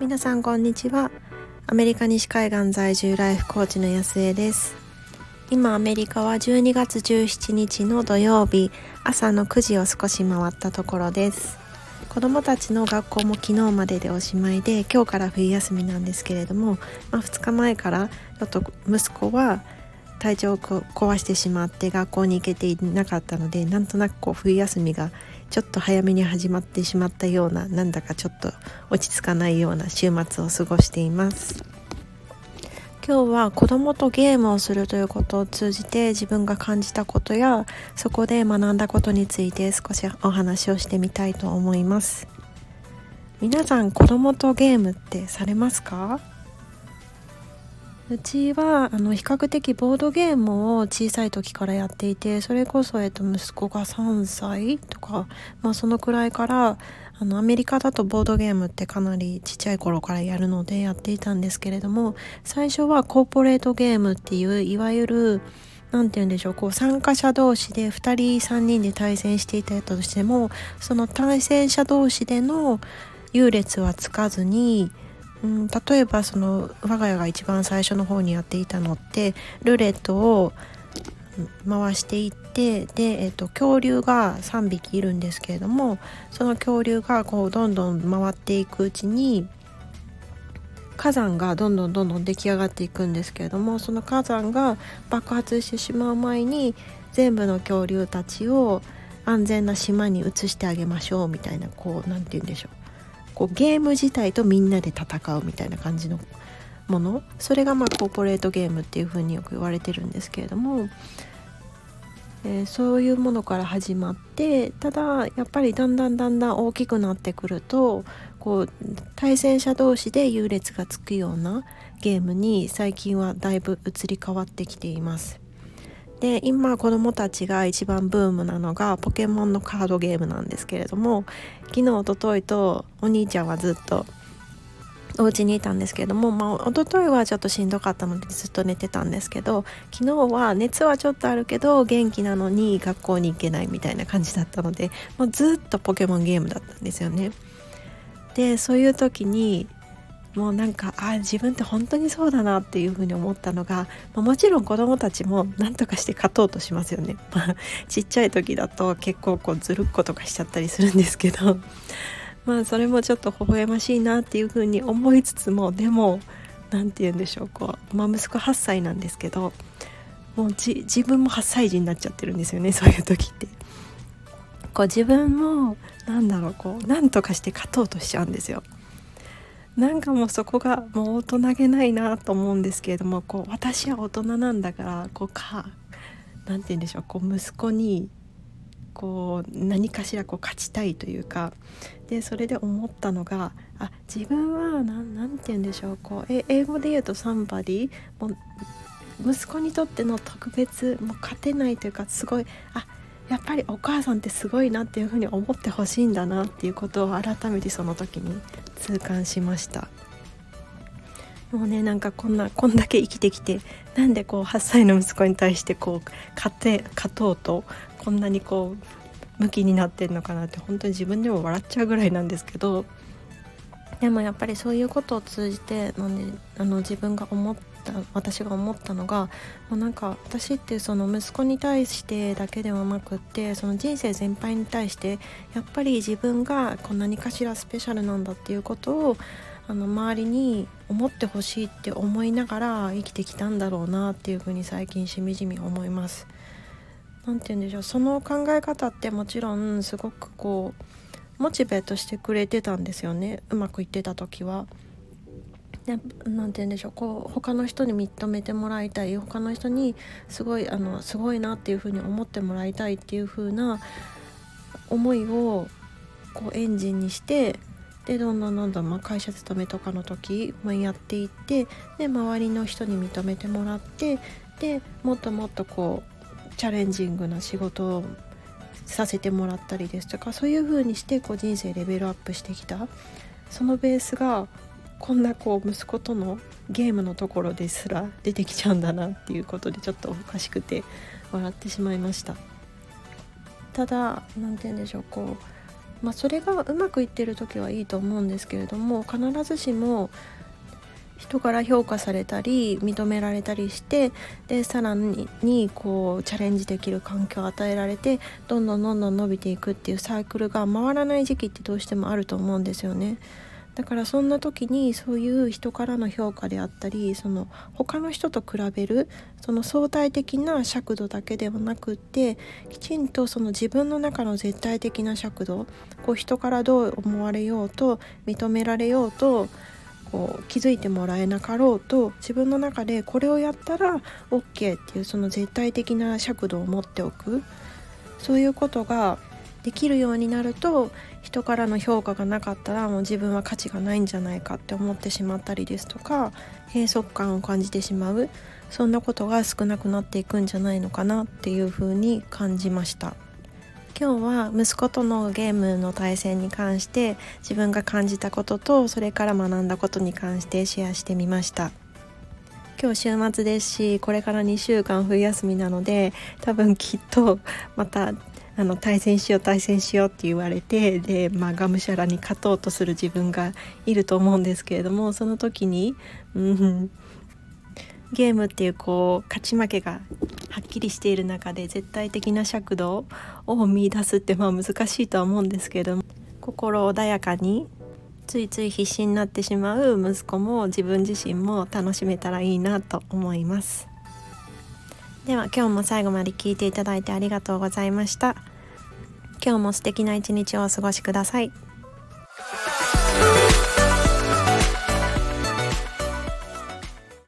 皆さんこんにちは。アメリカ西海岸在住ライフコーチの安江です。今アメリカは12月17日の土曜日。朝の9時を少し回ったところです。子どもたちの学校も昨日まででおしまいで今日から冬休みなんですけれども、まあ、2日前からちょっと息子は体調を壊してしまって学校に行けていなかったのでなんとなくこう冬休みがちょっと早めに始まってしまったようななんだかちょっと落ち着かないような週末を過ごしています。今日は子供とゲームをするということを通じて自分が感じたことやそこで学んだことについて少しお話をしてみたいと思います。皆さん子供とゲームってされますか？うちはあの比較的ボードゲームを小さい時からやっていてそれこそ、えっと、息子が3歳とか、まあ、そのくらいからあのアメリカだとボードゲームってかなりちっちゃい頃からやるのでやっていたんですけれども最初はコーポレートゲームっていういわゆる何て言うんでしょうこう参加者同士で2人3人で対戦していたとしてもその対戦者同士での優劣はつかずにうん、例えばその我が家が一番最初の方にやっていたのってルーレットを回していってで、えーと、恐竜が3匹いるんですけれどもその恐竜がこうどんどん回っていくうちに火山がどんどんどんどん出来上がっていくんですけれどもその火山が爆発してしまう前に全部の恐竜たちを安全な島に移してあげましょうみたいなこう何て言うんでしょう。こうゲーム自体とみんなで戦うみたいな感じのものそれがまあコーポレートゲームっていう風によく言われてるんですけれども、えー、そういうものから始まってただやっぱりだんだんだんだん大きくなってくるとこう対戦者同士で優劣がつくようなゲームに最近はだいぶ移り変わってきています。で今子どもたちが一番ブームなのがポケモンのカードゲームなんですけれども昨日おとといとお兄ちゃんはずっとお家にいたんですけれども、まあ、一昨日はちょっとしんどかったのでずっと寝てたんですけど昨日は熱はちょっとあるけど元気なのに学校に行けないみたいな感じだったのでもうずっとポケモンゲームだったんですよね。でそういう時にもうなんかあ自分って本当にそうだなっていうふうに思ったのが、まあ、もちろん子どもたちも何とかして勝とうとしますよね。ま、ちっちゃい時だと結構こうずるっことかしちゃったりするんですけど まあそれもちょっと微笑ましいなっていうふうに思いつつもでも何て言うんでしょうこう、まあ、息子8歳なんですけどもう自分も8歳児になっちゃってるんですよねそういう時って。こう自分もなんだろうこう何とかして勝とうとしちゃうんですよ。なんかもうそこがもう大人げないなと思うんですけれどもこう私は大人なんだからこうか何て言うんでしょうこう息子にこう何かしらこう勝ちたいというかでそれで思ったのがあ自分は何て言うんでしょうこう英語で言うとサンバディも息子にとっての特別もう勝てないというかすごいあやっぱりお母さんってすごいなっていうふうに思ってほしいんだなっていうことを改めてその時に痛感しました。もうねなんかこんな こんだけ生きてきてなんでこう8歳の息子に対してこう勝て勝とうとこんなにこう向きになってんのかなって本当に自分でも笑っちゃうぐらいなんですけどでもやっぱりそういうことを通じてなんであの自分が思った私が思ったのがもうなんか私ってその息子に対してだけではなくってその人生全般に対してやっぱり自分がこう何かしらスペシャルなんだっていうことをあの周りに思ってほしいって思いながら生きてきたんだろうなっていうふうに最近しみじみ思います。なんて言うんでしょうその考え方ってもちろんすごくこうモチベートしてくれてたんですよね。うまくいってた時は。何て言うんでしょう。こう他の人に認めてもらいたい。他の人にすごいあのすごいなっていう風に思ってもらいたいっていう風な思いをこうエンジンにしてでどんどんどんどん、まあ、会社勤めとかの時、ま、やっていってで周りの人に認めてもらってでもっともっとこうチャレンジングな仕事させてもらったりですとかそういう風にしてこう人生レベルアップしてきた。そのベースがこんなこう息子とのゲームのところですら出てきちゃうんだなっていうことでちょっとおかしくて笑ってしまいました。ただ何て言うんでしょうこう、まあ、それがうまくいってる時はいいと思うんですけれども必ずしも人から評価されたり認められたりしてでさらにこうチャレンジできる環境を与えられてどんどんどんどん伸びていくっていうサイクルが回らない時期ってどうしてもあると思うんですよね。だからそんな時にそういう人からの評価であったりその他の人と比べるその相対的な尺度だけではなくってきちんとその自分の中の絶対的な尺度こう人からどう思われようと認められようとこう気づいてもらえなかろうと自分の中でこれをやったら OK っていうその絶対的な尺度を持っておく。そういうことができるようになると人からの評価がなかったらもう自分は価値がないんじゃないかって思ってしまったりですとか閉塞感を感じてしまう。そんなことが少なくなっていくんじゃないのかなっていうふうに感じました。今日は息子とのゲームの対戦に関して自分が感じたこととそれから学んだことに関してシェアしてみました。今日週末ですしこれから2週間冬休みなので多分きっとまたあの対戦しよう対戦しようって言われてで、まあ、がむしゃらに勝とうとする自分がいると思うんですけれどもその時に、うん、ゲームっていうこう勝ち負けがはっきりしている中で絶対的な尺度を見出すってまあ難しいとは思うんですけども 心穏やかについつい必死になってしまう息子も自分自身も楽しめたらいいなと思います。では今日も最後まで聞いていただいてありがとうございました今日も素敵な一日をお過ごしください